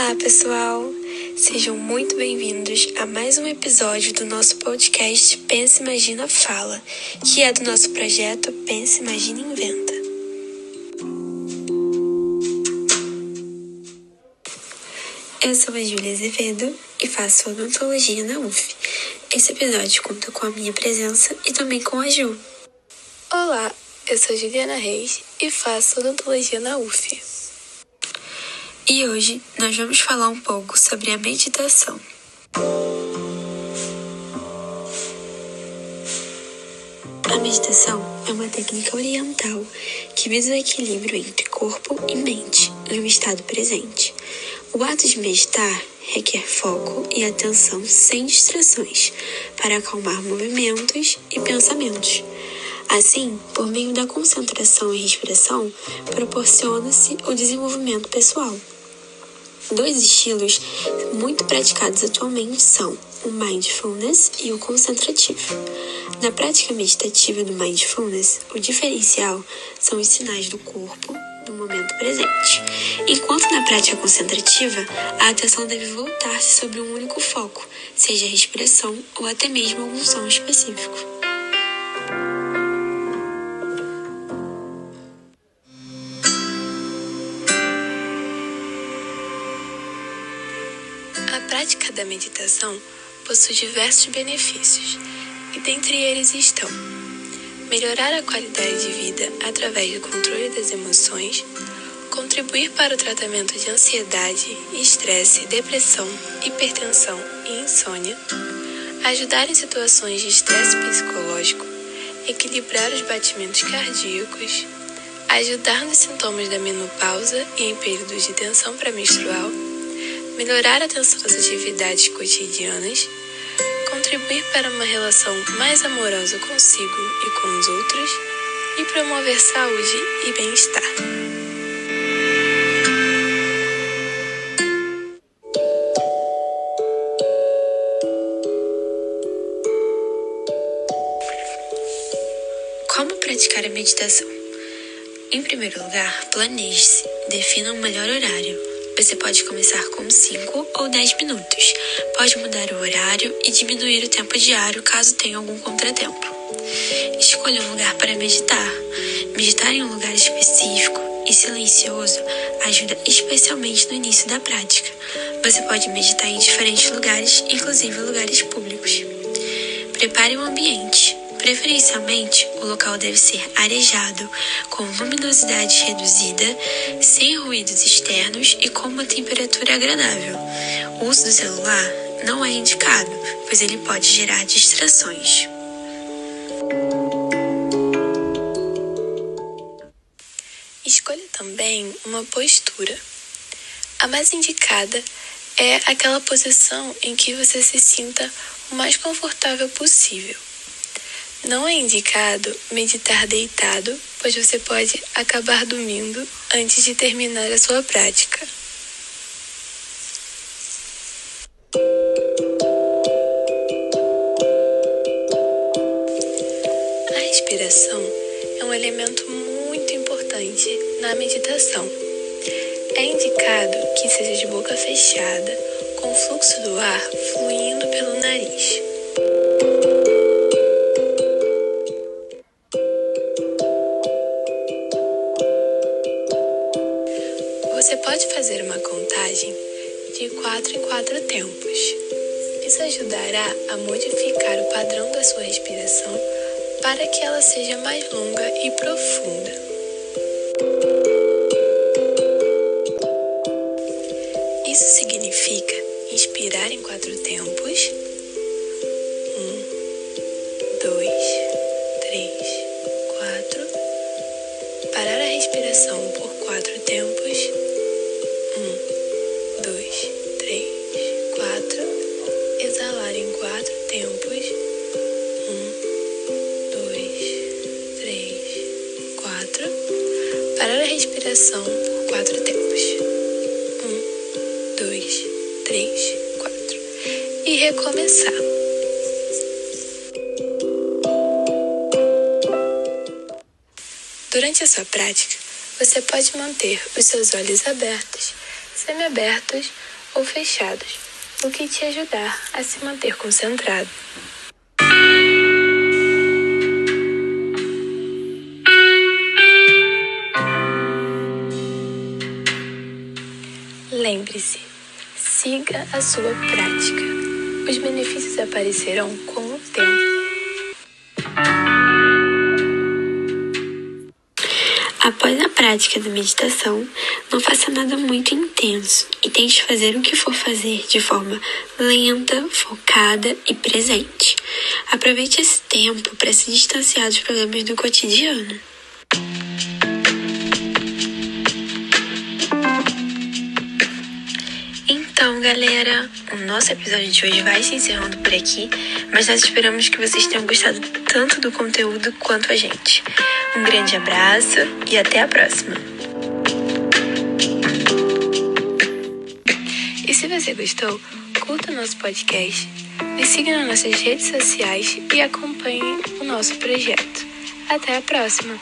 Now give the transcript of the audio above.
Olá, pessoal! Sejam muito bem-vindos a mais um episódio do nosso podcast Pensa, Imagina, Fala, que é do nosso projeto Pensa, Imagina, Inventa. Eu sou a Júlia Azevedo e faço odontologia na UF. Esse episódio conta com a minha presença e também com a Ju. Olá, eu sou Juliana Reis e faço odontologia na UF. E hoje nós vamos falar um pouco sobre a meditação. A meditação é uma técnica oriental que visa o equilíbrio entre corpo e mente no estado presente. O ato de meditar requer foco e atenção sem distrações para acalmar movimentos e pensamentos. Assim, por meio da concentração e respiração, proporciona-se o desenvolvimento pessoal. Dois estilos muito praticados atualmente são o mindfulness e o concentrativo. Na prática meditativa do mindfulness, o diferencial são os sinais do corpo no momento presente, enquanto na prática concentrativa, a atenção deve voltar-se sobre um único foco, seja a respiração ou até mesmo algum som específico. Prática da meditação possui diversos benefícios, e dentre eles estão melhorar a qualidade de vida através do controle das emoções, contribuir para o tratamento de ansiedade, estresse, depressão, hipertensão e insônia, ajudar em situações de estresse psicológico, equilibrar os batimentos cardíacos, ajudar nos sintomas da menopausa e em períodos de tensão pré-menstrual melhorar a atenção das atividades cotidianas, contribuir para uma relação mais amorosa consigo e com os outros e promover saúde e bem-estar. Como praticar a meditação? Em primeiro lugar, planeje-se, defina um melhor horário. Você pode começar com 5 ou 10 minutos. Pode mudar o horário e diminuir o tempo diário caso tenha algum contratempo. Escolha um lugar para meditar. Meditar em um lugar específico e silencioso ajuda especialmente no início da prática. Você pode meditar em diferentes lugares, inclusive lugares públicos. Prepare o ambiente. Preferencialmente, o local deve ser arejado, com luminosidade reduzida, sem ruídos externos e com uma temperatura agradável. O uso do celular não é indicado, pois ele pode gerar distrações. Escolha também uma postura. A mais indicada é aquela posição em que você se sinta o mais confortável possível. Não é indicado meditar deitado, pois você pode acabar dormindo antes de terminar a sua prática. A respiração é um elemento muito importante na meditação. É indicado que seja de boca fechada, com o fluxo do ar fluindo pelo nariz. De quatro em quatro tempos. Isso ajudará a modificar o padrão da sua respiração para que ela seja mais longa e profunda. Isso significa inspirar em quatro tempos. Um, dois, três, quatro. Parar a respiração por quatro tempos. Respiração por quatro tempos. Um, dois, três, quatro. E recomeçar. Durante a sua prática, você pode manter os seus olhos abertos semiabertos ou fechados, o que te ajudar a se manter concentrado. Lembre-se, siga a sua prática. Os benefícios aparecerão com o tempo. Após a prática da meditação, não faça nada muito intenso e tente fazer o que for fazer de forma lenta, focada e presente. Aproveite esse tempo para se distanciar dos problemas do cotidiano. Galera, o nosso episódio de hoje vai se encerrando por aqui, mas nós esperamos que vocês tenham gostado tanto do conteúdo quanto a gente. Um grande abraço e até a próxima! E se você gostou, curta o nosso podcast, nos siga nas nossas redes sociais e acompanhe o nosso projeto. Até a próxima!